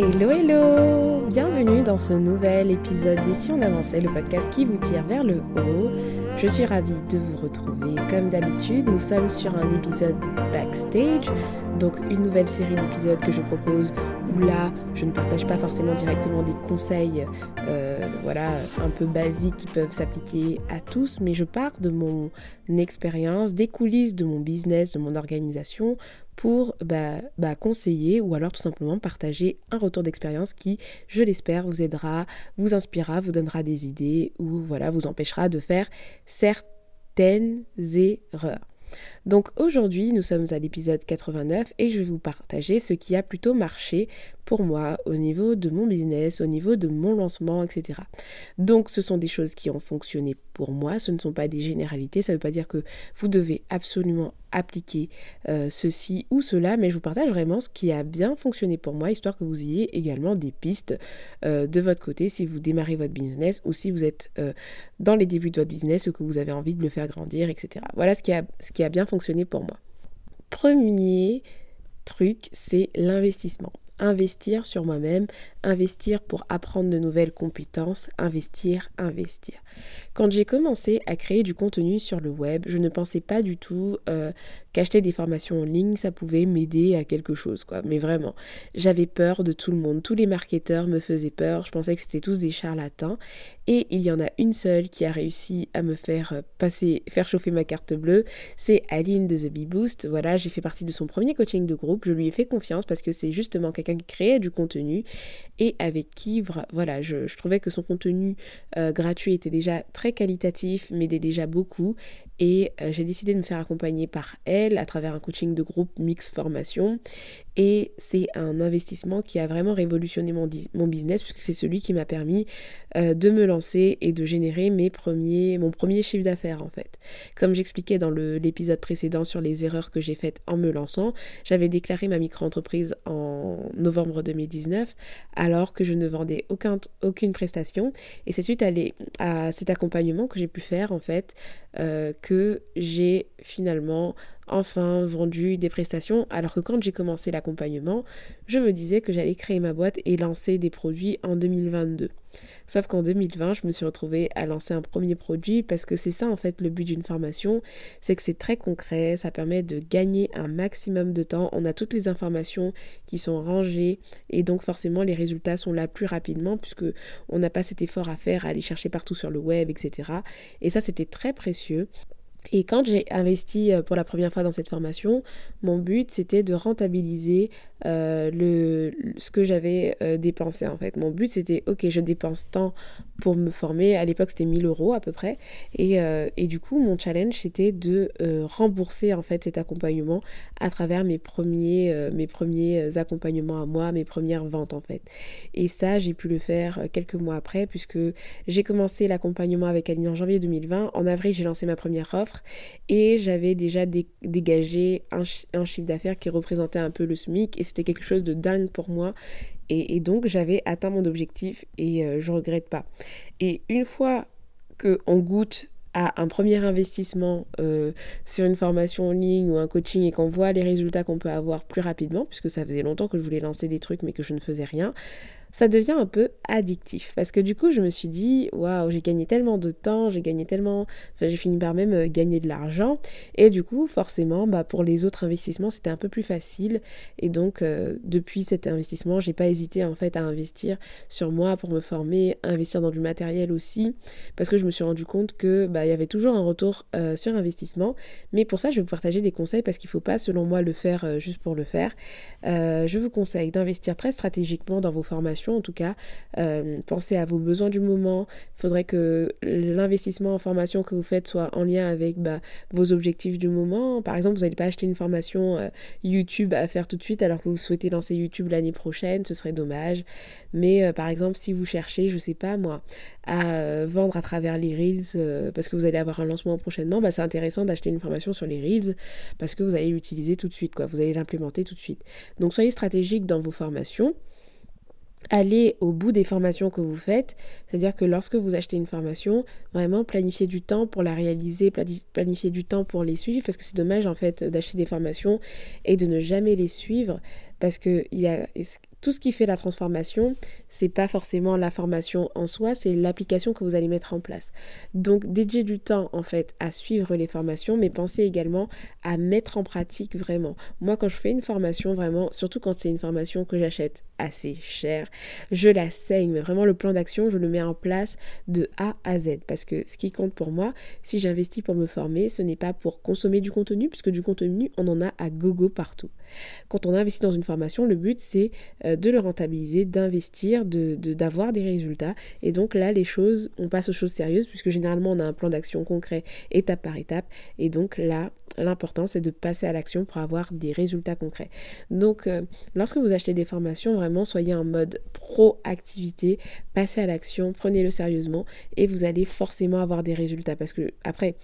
Hello hello Bienvenue dans ce nouvel épisode d'Ici on avançait, le podcast qui vous tire vers le haut. Je suis ravie de vous retrouver. Comme d'habitude, nous sommes sur un épisode backstage, donc une nouvelle série d'épisodes que je propose où là, je ne partage pas forcément directement des conseils, euh, voilà, un peu basiques qui peuvent s'appliquer à tous, mais je pars de mon expérience, des coulisses de mon business, de mon organisation pour bah, bah, conseiller ou alors tout simplement partager un retour d'expérience qui, je l'espère, vous aidera, vous inspirera, vous donnera des idées ou voilà, vous empêchera de faire certaines erreurs. Donc aujourd'hui, nous sommes à l'épisode 89 et je vais vous partager ce qui a plutôt marché pour moi au niveau de mon business, au niveau de mon lancement, etc. Donc ce sont des choses qui ont fonctionné pour moi, ce ne sont pas des généralités, ça ne veut pas dire que vous devez absolument appliquer euh, ceci ou cela, mais je vous partage vraiment ce qui a bien fonctionné pour moi, histoire que vous ayez également des pistes euh, de votre côté si vous démarrez votre business ou si vous êtes euh, dans les débuts de votre business ou que vous avez envie de le faire grandir, etc. Voilà ce qui a, ce qui a bien fonctionné pour moi. Premier truc, c'est l'investissement investir sur moi-même, investir pour apprendre de nouvelles compétences, investir, investir. Quand j'ai commencé à créer du contenu sur le web, je ne pensais pas du tout euh, qu'acheter des formations en ligne, ça pouvait m'aider à quelque chose, quoi. Mais vraiment, j'avais peur de tout le monde. Tous les marketeurs me faisaient peur. Je pensais que c'était tous des charlatans. Et il y en a une seule qui a réussi à me faire euh, passer, faire chauffer ma carte bleue. C'est Aline de The Bee Boost. Voilà, j'ai fait partie de son premier coaching de groupe. Je lui ai fait confiance parce que c'est justement quelqu'un qui créait du contenu et avec qui, voilà, je, trouvais que son contenu euh, gratuit était déjà très qualitatif, m'aidait déjà beaucoup et euh, j'ai décidé de me faire accompagner par elle à travers un coaching de groupe mix formation et c'est un investissement qui a vraiment révolutionné mon, business puisque c'est celui qui m'a permis euh, de me lancer et de générer mes premiers, mon premier chiffre d'affaires en fait. Comme j'expliquais dans l'épisode précédent sur les erreurs que j'ai faites en me lançant, j'avais déclaré ma micro-entreprise en novembre 2019 alors que je ne vendais aucun, aucune prestation et c'est suite à, à cet accompagnement que j'ai pu faire en fait euh, que j'ai finalement enfin vendu des prestations, alors que quand j'ai commencé l'accompagnement, je me disais que j'allais créer ma boîte et lancer des produits en 2022. Sauf qu'en 2020, je me suis retrouvée à lancer un premier produit parce que c'est ça en fait le but d'une formation, c'est que c'est très concret, ça permet de gagner un maximum de temps, on a toutes les informations qui sont rangées et donc forcément les résultats sont là plus rapidement puisque on n'a pas cet effort à faire à aller chercher partout sur le web, etc. Et ça c'était très précieux. Et quand j'ai investi euh, pour la première fois dans cette formation, mon but c'était de rentabiliser euh, le, ce que j'avais euh, dépensé en fait. Mon but c'était ok je dépense tant pour me former, à l'époque c'était 1000 euros à peu près, et, et du coup mon challenge c'était de rembourser en fait cet accompagnement à travers mes premiers, mes premiers accompagnements à moi, mes premières ventes en fait. Et ça j'ai pu le faire quelques mois après puisque j'ai commencé l'accompagnement avec Aline en janvier 2020, en avril j'ai lancé ma première offre et j'avais déjà dégagé un, chiffre d'affaires qui représentait un peu le SMIC et c'était quelque chose de dingue pour moi. Et, donc j'avais atteint mon objectif et je euh, je regrette pas. Et une fois qu'on goûte à un premier investissement euh, sur une formation en ligne ou un coaching et qu'on voit les résultats qu'on peut avoir plus rapidement, puisque ça faisait longtemps que je voulais lancer des trucs mais que je ne faisais rien, ça devient un peu addictif. Parce que du coup, je me suis dit, waouh, j'ai gagné tellement de temps, j'ai gagné tellement. Enfin, j'ai fini par même euh, gagner de l'argent. Et du coup, forcément, bah, pour les autres investissements, c'était un peu plus facile. Et donc, euh, depuis cet investissement, j'ai pas hésité en fait à investir sur moi pour me former, investir dans du matériel aussi. Parce que je me suis rendu compte que bah, il y avait toujours un retour euh, sur investissement. Mais pour ça, je vais vous partager des conseils parce qu'il faut pas, selon moi, le faire juste pour le faire. je vous conseille d'investir très stratégiquement dans vos formations en tout cas. Euh, pensez à vos besoins du moment. Il faudrait que l'investissement en formation que vous faites soit en lien avec bah, vos objectifs du moment. Par exemple, vous n'allez pas acheter une formation euh, YouTube à faire tout de suite alors que vous souhaitez lancer YouTube l'année prochaine, ce serait dommage. Mais euh, par exemple, si vous cherchez, je sais pas moi, à vendre à travers les Reels parce que vous allez avoir un lancement prochainement, bah, c'est intéressant d'acheter une formation sur les Reels parce que vous allez l'utiliser tout de suite. Vous allez l'implémenter tout de suite. Donc soyez stratégique dans vos formations aller au bout des formations que vous faites. C'est-à-dire que lorsque vous achetez une formation, vraiment planifier du temps pour la réaliser, planifier du temps pour les suivre, parce que c'est dommage en fait d'acheter des formations et de ne jamais les suivre, parce que il y a tout ce qui fait la transformation, c'est pas forcément la formation en soi, c'est l'application que vous allez mettre en place. Donc dédiez du temps en fait à suivre les formations, mais pensez également à mettre en pratique vraiment. Moi quand je fais une formation vraiment, surtout quand c'est une formation que j'achète assez cher, je la saigne, mais vraiment le plan d'action, je le mets en place de A à Z parce que ce qui compte pour moi, si j'investis pour me former, ce n'est pas pour consommer du contenu puisque du contenu, on en a à gogo partout. Quand on investit dans une formation, le but c'est euh, de le rentabiliser, d'investir, de, d'avoir des résultats. Et donc là, les choses, on passe aux choses sérieuses, puisque généralement, on a un plan d'action concret étape par étape. Et donc là, l'important, c'est de passer à l'action pour avoir des résultats concrets. Donc, euh, lorsque vous achetez des formations, vraiment, soyez en mode proactivité, passez à l'action, prenez-le sérieusement, et vous allez forcément avoir des résultats. Parce que après,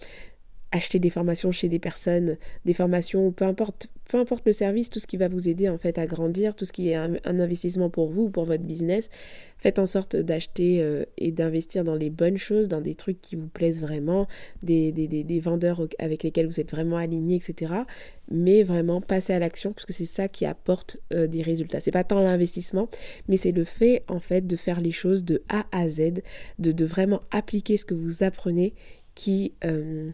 acheter des formations chez des personnes, des formations, peu importe, peu importe le service, tout ce qui va vous aider en fait à grandir, tout ce qui est un, investissement pour vous, pour votre business, faites en sorte d'acheter euh, et d'investir dans les bonnes choses, dans des trucs qui vous plaisent vraiment, des, des, vendeurs avec lesquels vous êtes vraiment alignés, etc. Mais vraiment passez à l'action parce que c'est ça qui apporte euh, des résultats. C'est pas tant l'investissement, mais c'est le fait en fait de faire les choses de A à Z, de, de vraiment appliquer ce que vous apprenez qui, euh,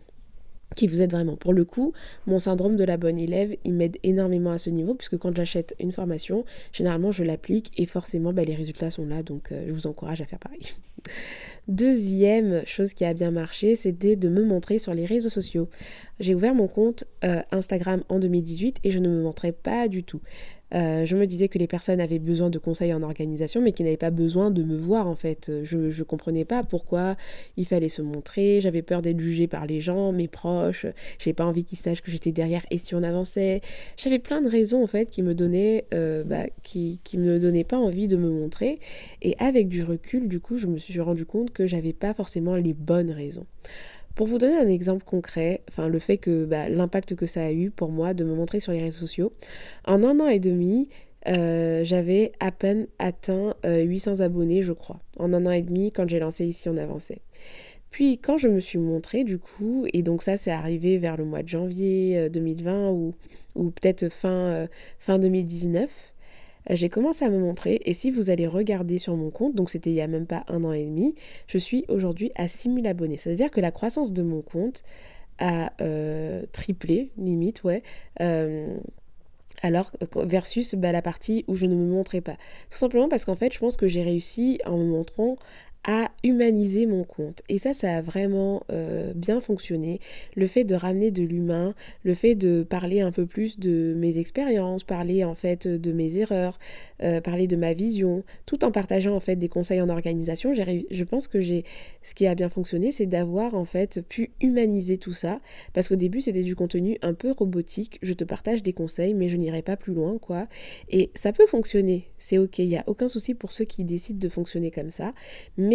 qui vous aide vraiment. Pour le coup, mon syndrome de la bonne élève, il m'aide énormément à ce niveau, puisque quand j'achète une formation, généralement je l'applique et forcément bah, les résultats sont là, donc euh, je vous encourage à faire pareil. Deuxième chose qui a bien marché, c'était de me montrer sur les réseaux sociaux. J'ai ouvert mon compte euh, Instagram en 2018 et je ne me montrais pas du tout. Euh, je me disais que les personnes avaient besoin de conseils en organisation, mais qui n'avaient pas besoin de me voir en fait. Je ne comprenais pas pourquoi il fallait se montrer. J'avais peur d'être jugée par les gens, mes proches. J'avais pas envie qu'ils sachent que j'étais derrière et si on avançait. J'avais plein de raisons en fait qui me donnaient, euh, bah, qui, qui me donnaient pas envie de me montrer. Et avec du recul, du coup, je me suis rendu compte que j'avais pas forcément les bonnes raisons. Pour vous donner un exemple concret, enfin le fait que bah, l'impact que ça a eu pour moi de me montrer sur les réseaux sociaux, en un an et demi, euh, j'avais à peine atteint 800 euh, abonnés, je crois. En un an et demi, quand j'ai lancé Ici on avançait. Puis quand je me suis montrée, du coup, et donc ça c'est arrivé vers le mois de janvier 2020 euh, ou, ou peut-être fin, fin 2019, euh, j'ai commencé à me montrer et si vous allez regarder sur mon compte, donc c'était il n'y a même pas un an et demi, je suis aujourd'hui à 6000 abonnés. C'est-à-dire que la croissance de mon compte a euh, triplé, limite, ouais. Euh, alors versus bah, la partie où je ne me montrais pas. Tout simplement parce qu'en fait, je pense que j'ai réussi en me montrant à humaniser mon compte. Et ça, ça a vraiment euh, bien fonctionné. Le fait de ramener de l'humain, le fait de parler un peu plus de mes expériences, parler en fait de mes erreurs, euh, parler de ma vision, tout en partageant en fait des conseils en organisation. Je pense que j'ai, ce qui a bien fonctionné, c'est d'avoir en fait pu humaniser tout ça. Parce qu'au début, c'était du contenu un peu robotique. Je te partage des conseils, mais je n'irai pas plus loin, quoi. Et ça peut fonctionner. C'est ok. Il n'y a aucun souci pour ceux qui décident de fonctionner comme ça. Mais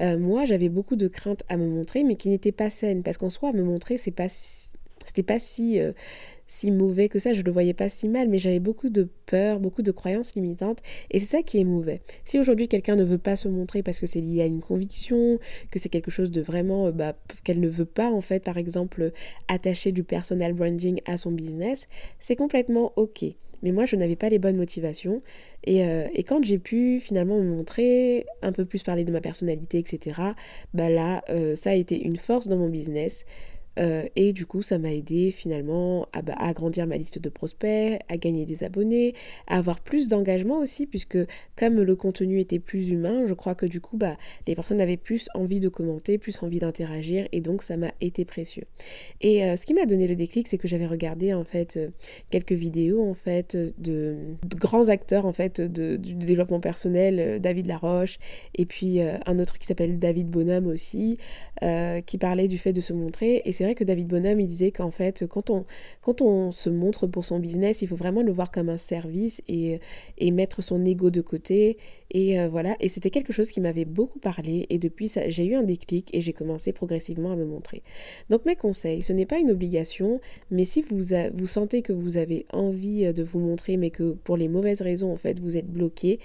euh, moi, j'avais beaucoup de craintes à me montrer, mais qui n'étaient pas saines. Parce qu'en soi, me montrer, c'est pas c'était pas si, euh, si mauvais que ça, je le voyais pas si mal, mais j'avais beaucoup de peur, beaucoup de croyances limitantes, et c'est ça qui est mauvais. Si aujourd'hui quelqu'un ne veut pas se montrer parce que c'est lié à une conviction, que c'est quelque chose de vraiment, euh, bah, qu'elle ne veut pas en fait, par exemple, attacher du personal branding à son business, c'est complètement ok mais moi je n'avais pas les bonnes motivations. Et, euh, et quand j'ai pu finalement me montrer, un peu plus parler de ma personnalité, etc., bah là, euh, ça a été une force dans mon business. Euh, et du coup, ça m'a aidé finalement à, bah, agrandir ma liste de prospects, à gagner des abonnés, à avoir plus d'engagement aussi, puisque comme le contenu était plus humain, je crois que du coup, bah, les personnes avaient plus envie de commenter, plus envie d'interagir, et donc ça m'a été précieux. Et euh, ce qui m'a donné le déclic, c'est que j'avais regardé en fait euh, quelques vidéos en fait de, grands acteurs en fait de, du développement personnel, David Laroche, et puis un autre qui s'appelle David Bonhomme aussi, qui parlait du fait de se montrer, et vrai que David Bonhomme, il disait qu'en fait, quand on, se montre pour son business, il faut vraiment le voir comme un service et, et mettre son ego de côté. Et euh, voilà, et c'était quelque chose qui m'avait beaucoup parlé. Et depuis ça, j'ai eu un déclic et j'ai commencé progressivement à me montrer. Donc mes conseils, ce n'est pas une obligation, mais si vous, vous sentez que vous avez envie de vous montrer mais que pour les mauvaises raisons en fait vous êtes bloqué,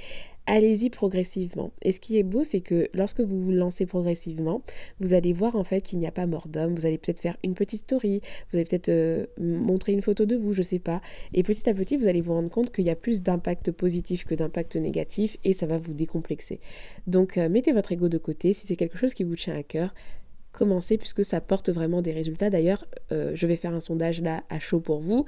allez-y progressivement. Et ce qui est beau, c'est que lorsque vous vous lancez progressivement, vous allez voir en fait qu'il n'y a pas mort d'homme. Vous allez peut-être faire une petite story, vous allez peut-être euh, montrer une photo de vous, je sais pas. Et petit à petit, vous allez vous rendre compte qu'il y a plus d'impact positif que d'impact négatif et ça va vous décomplexer. Donc euh, mettez votre ego de côté si c'est quelque chose qui vous tient à cœur commencer puisque ça porte vraiment des résultats. D'ailleurs, euh, je vais faire un sondage là à chaud pour vous.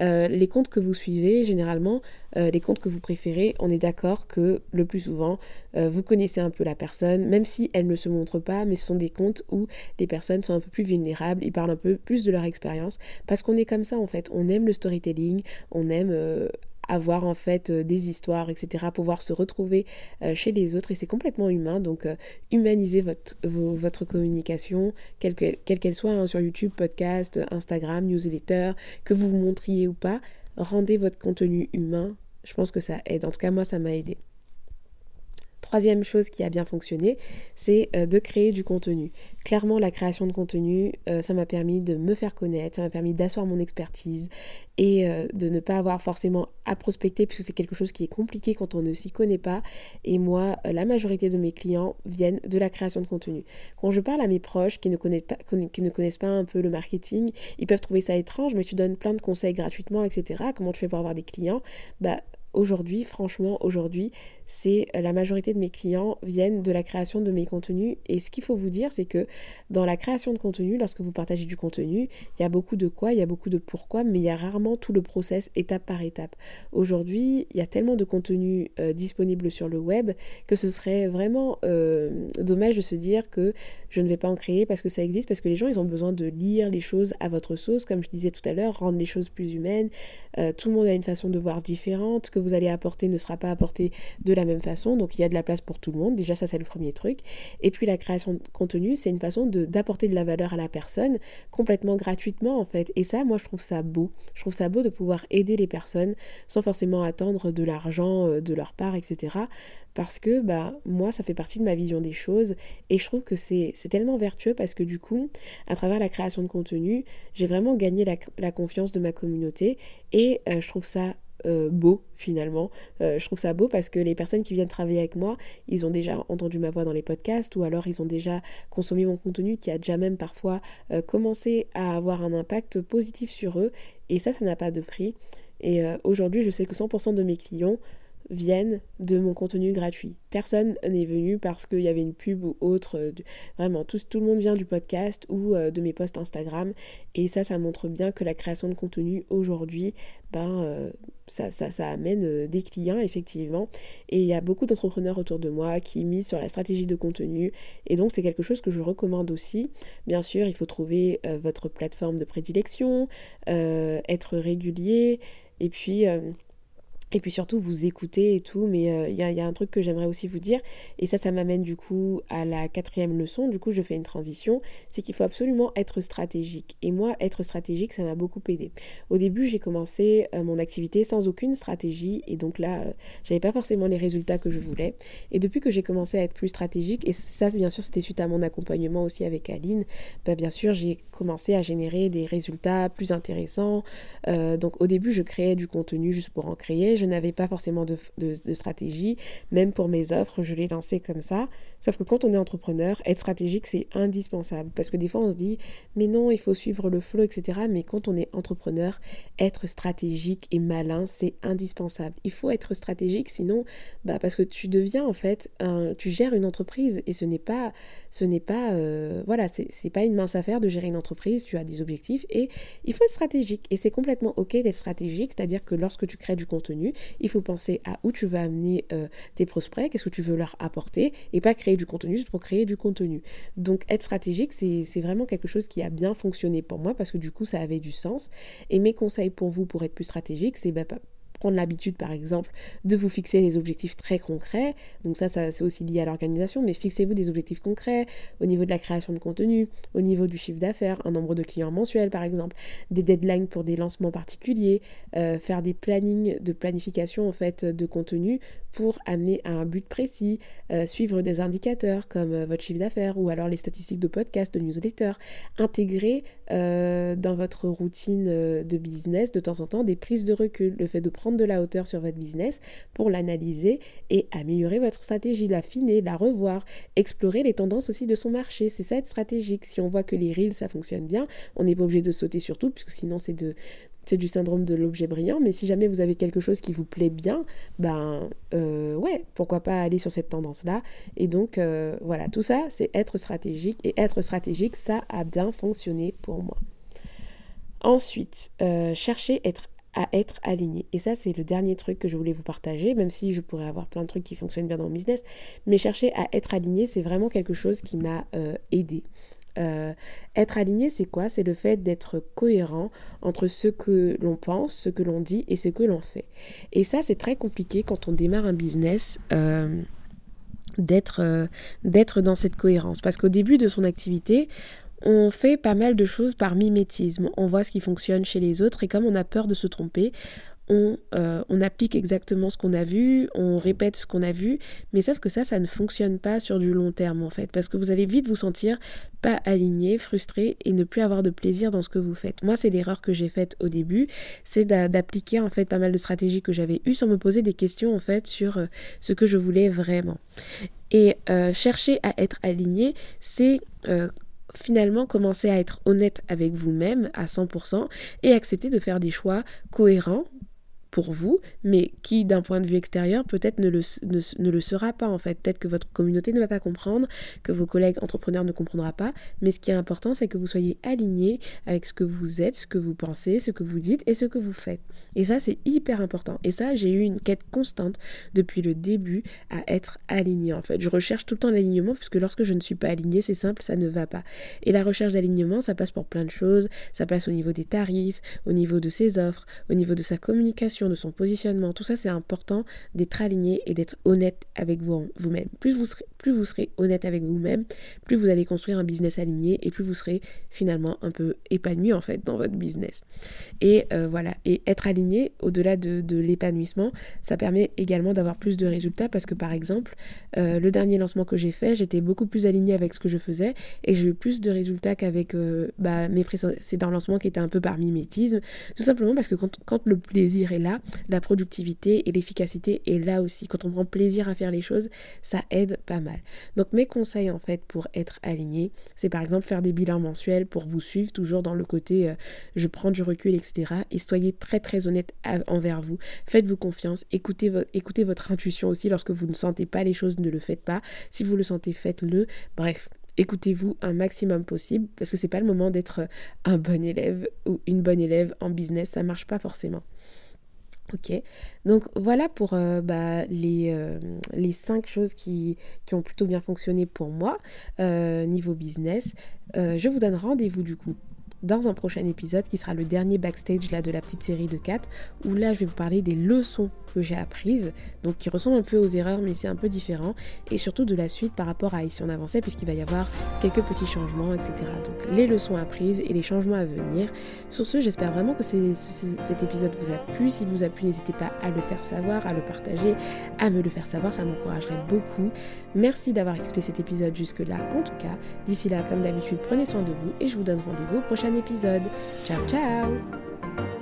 Euh, les comptes que vous suivez, généralement, euh, les comptes que vous préférez, on est d'accord que le plus souvent, vous connaissez un peu la personne, même si elle ne se montre pas, mais ce sont des comptes où les personnes sont un peu plus vulnérables, ils parlent un peu plus de leur expérience, parce qu'on est comme ça en fait, on aime le storytelling, on aime avoir en fait euh, des histoires, etc., pouvoir se retrouver euh, chez les autres et c'est complètement humain. Donc euh, humanisez votre, communication, quelle qu'elle soit, hein, sur YouTube, podcast, Instagram, newsletter, que vous vous montriez ou pas, rendez votre contenu humain. Je pense que ça aide. En tout cas, moi, ça m'a aidé. Troisième chose qui a bien fonctionné, c'est euh, de créer du contenu. Clairement, la création de contenu, euh, ça m'a permis de me faire connaître, ça m'a permis d'asseoir mon expertise et euh, de ne pas avoir forcément à prospecter puisque c'est quelque chose qui est compliqué quand on ne s'y connaît pas. Et moi, la majorité de mes clients viennent de la création de contenu. Quand je parle à mes proches qui ne connaissent pas, qui ne connaissent pas un peu le marketing, ils peuvent trouver ça étrange, mais tu donnes plein de conseils gratuitement, etc. Comment tu fais pour avoir des clients? Bah aujourd'hui, franchement, aujourd'hui, c'est euh, la majorité de mes clients viennent de la création de mes contenus. Et ce qu'il faut vous dire, c'est que dans la création de contenu, lorsque vous partagez du contenu, il y a beaucoup de quoi, il y a beaucoup de pourquoi, mais il y a rarement tout le process étape par étape. Aujourd'hui, il y a tellement de contenu euh, disponible sur le web que ce serait vraiment euh, dommage de se dire que je ne vais pas en créer parce que ça existe, parce que les gens, ils ont besoin de lire les choses à votre sauce, comme je disais tout à l'heure, rendre les choses plus humaines. tout le monde a une façon de voir différente, que vous allez apporter ne sera pas apporté de la même façon. Donc il y a de la place pour tout le monde. Déjà, ça, c'est le premier truc. Et puis la création de contenu, c'est une façon d'apporter de, la valeur à la personne complètement gratuitement, en fait. Et ça, moi, je trouve ça beau. Je trouve ça beau de pouvoir aider les personnes sans forcément attendre de l'argent euh, de leur part, etc. Parce que, bah, moi, ça fait partie de ma vision des choses. Et je trouve que c'est tellement vertueux parce que, du coup, à travers la création de contenu, j'ai vraiment gagné la, confiance de ma communauté. Et euh, je trouve ça euh, beau finalement. Euh, je trouve ça beau parce que les personnes qui viennent travailler avec moi, ils ont déjà entendu ma voix dans les podcasts ou alors ils ont déjà consommé mon contenu qui a déjà même parfois euh, commencé à avoir un impact positif sur eux. Et ça, ça n'a pas de prix. Et aujourd'hui, je sais que 100% de mes clients viennent de mon contenu gratuit. Personne n'est venu parce qu'il y avait une pub ou autre. Euh, vraiment, tout, le monde vient du podcast ou euh, de mes posts Instagram. Et ça, ça montre bien que la création de contenu aujourd'hui, ben, euh, ça, ça, amène des clients, effectivement. Et il y a beaucoup d'entrepreneurs autour de moi qui misent sur la stratégie de contenu. Et donc, c'est quelque chose que je recommande aussi. Bien sûr, il faut trouver votre plateforme de prédilection, être régulier. Et puis, et puis surtout vous écoutez et tout, mais euh, il y, a, un truc que j'aimerais aussi vous dire, et ça ça m'amène du coup à la quatrième leçon, du coup je fais une transition, c'est qu'il faut absolument être stratégique. Et moi être stratégique ça m'a beaucoup aidé. Au début j'ai commencé euh, mon activité sans aucune stratégie, et donc là euh, j'avais pas forcément les résultats que je voulais. Et depuis que j'ai commencé à être plus stratégique, et ça bien sûr c'était suite à mon accompagnement aussi avec Aline, bah, bien sûr j'ai commencé à générer des résultats plus intéressants. donc au début je créais du contenu juste pour en créer, n'avais pas forcément de, stratégie. Même pour mes offres, je les lançais comme ça. Sauf que quand on est entrepreneur, être stratégique, c'est indispensable. Parce que des fois, on se dit, mais non, il faut suivre le flow, etc. Mais quand on est entrepreneur, être stratégique et malin, c'est indispensable. Il faut être stratégique, sinon, bah, parce que tu deviens, en fait, tu gères une entreprise et ce n'est pas, ce n'est pas, euh, voilà, c'est pas une mince affaire de gérer une entreprise. Tu as des objectifs et il faut être stratégique. Et c'est complètement OK d'être stratégique, c'est-à-dire que lorsque tu crées du contenu, il faut penser à où tu vas amener euh, tes prospects, qu'est-ce que tu veux leur apporter, et pas créer du contenu juste pour créer du contenu. Donc être stratégique, c'est vraiment quelque chose qui a bien fonctionné pour moi parce que du coup, ça avait du sens. Et mes conseils pour vous pour être plus stratégique, c'est bah, prendre l'habitude, par exemple, de vous fixer des objectifs très concrets. Donc ça, ça c'est aussi lié à l'organisation, mais fixez-vous des objectifs concrets au niveau de la création de contenu, au niveau du chiffre d'affaires, un nombre de clients mensuels, par exemple, des deadlines pour des lancements particuliers, euh, faire des plannings de planification en fait de contenu pour amener à un but précis, euh, suivre des indicateurs comme euh, votre chiffre d'affaires ou alors les statistiques de podcast, de newsletter, intégrer dans votre routine de business de temps en temps des prises de recul, le fait de prendre de la hauteur sur votre business pour l'analyser et améliorer votre stratégie, l'affiner, la revoir, explorer les tendances aussi de son marché. C'est ça être stratégique. Si on voit que les reels ça fonctionne bien, on n'est pas obligé de sauter sur tout, puisque sinon c'est de c'est du syndrome de l'objet brillant, mais si jamais vous avez quelque chose qui vous plaît bien, ben euh, ouais, pourquoi pas aller sur cette tendance-là. Et donc euh, voilà, tout ça, c'est être stratégique. Et être stratégique, ça a bien fonctionné pour moi. Ensuite, euh, chercher être, à être aligné. Et ça, c'est le dernier truc que je voulais vous partager, même si je pourrais avoir plein de trucs qui fonctionnent bien dans mon business. Mais chercher à être aligné, c'est vraiment quelque chose qui m'a aidé. Euh, être aligné, c'est quoi? C'est le fait d'être cohérent entre ce que l'on pense, ce que l'on dit et ce que l'on fait. Et ça, c'est très compliqué quand on démarre un business. Euh, d'être euh, dans cette cohérence parce qu'au début de son activité on fait pas mal de choses par mimétisme. On voit ce qui fonctionne chez les autres et comme on a peur de se tromper, euh, on, applique exactement ce qu'on a vu, on répète ce qu'on a vu, mais sauf que ça, ça ne fonctionne pas sur du long terme en fait, parce que vous allez vite vous sentir pas aligné, frustré et ne plus avoir de plaisir dans ce que vous faites. Moi, c'est l'erreur que j'ai faite au début, c'est d'appliquer en fait pas mal de stratégies que j'avais eues sans me poser des questions en fait sur euh, ce que je voulais vraiment. Et euh, chercher à être aligné, c'est finalement commencer à être honnête avec vous-même à 100% et accepter de faire des choix cohérents pour vous, mais qui d'un point de vue extérieur peut-être ne le, ne, le sera pas en fait. Peut-être que votre communauté ne va pas comprendre, que vos collègues entrepreneurs ne comprendront pas, mais ce qui est important c'est que vous soyez aligné avec ce que vous êtes, ce que vous pensez, ce que vous dites et ce que vous faites. Et ça c'est hyper important. Et ça j'ai eu une quête constante depuis le début à être aligné en fait. Je recherche tout le temps l'alignement puisque lorsque je ne suis pas aligné c'est simple, ça ne va pas. Et la recherche d'alignement ça passe pour plein de choses, ça passe au niveau des tarifs, au niveau de ses offres, au niveau de sa communication de son positionnement, tout ça c'est important d'être aligné et d'être honnête avec vous, vous-même. Plus vous serez plus vous serez honnête avec vous-même, plus vous allez construire un business aligné et plus vous serez finalement un peu épanoui en fait dans votre business. Et euh, voilà, et être aligné au-delà de, l'épanouissement, ça permet également d'avoir plus de résultats parce que par exemple, euh, le dernier lancement que j'ai fait, j'étais beaucoup plus aligné avec ce que je faisais et j'ai eu plus de résultats qu'avec euh, bah, mes précédents lancements qui étaient un peu par mimétisme, tout simplement parce que quand, quand le plaisir est là, la productivité et l'efficacité est là aussi. Quand on prend plaisir à faire les choses, ça aide pas mal. Donc mes conseils en fait pour être aligné, c'est par exemple faire des bilans mensuels pour vous suivre toujours dans le côté euh, je prends du recul, etc. Et soyez très très honnête envers vous. Faites-vous confiance, écoutez, écoutez votre intuition aussi lorsque vous ne sentez pas les choses, ne le faites pas. Si vous le sentez, faites-le. Bref, écoutez-vous un maximum possible parce que c'est pas le moment d'être un bon élève ou une bonne élève en business, ça marche pas forcément. Ok, donc voilà pour euh, bah, les, euh, les cinq choses qui, qui, ont plutôt bien fonctionné pour moi euh, niveau business. je vous donne rendez-vous du coup dans un prochain épisode qui sera le dernier backstage là, de la petite série de 4 où là je vais vous parler des leçons que j'ai apprises, donc qui ressemblent un peu aux erreurs mais c'est un peu différent et surtout de la suite par rapport à ici on avançait puisqu'il va y avoir quelques petits changements etc. Donc les leçons apprises et les changements à venir. Sur ce j'espère vraiment que cet épisode vous a plu. Si vous a plu n'hésitez pas à le faire savoir, à le partager, à me le faire savoir, ça m'encouragerait beaucoup. Merci d'avoir écouté cet épisode jusque là en tout cas. D'ici là comme d'habitude prenez soin de vous et je vous donne rendez-vous au prochain épisode. Ciao ciao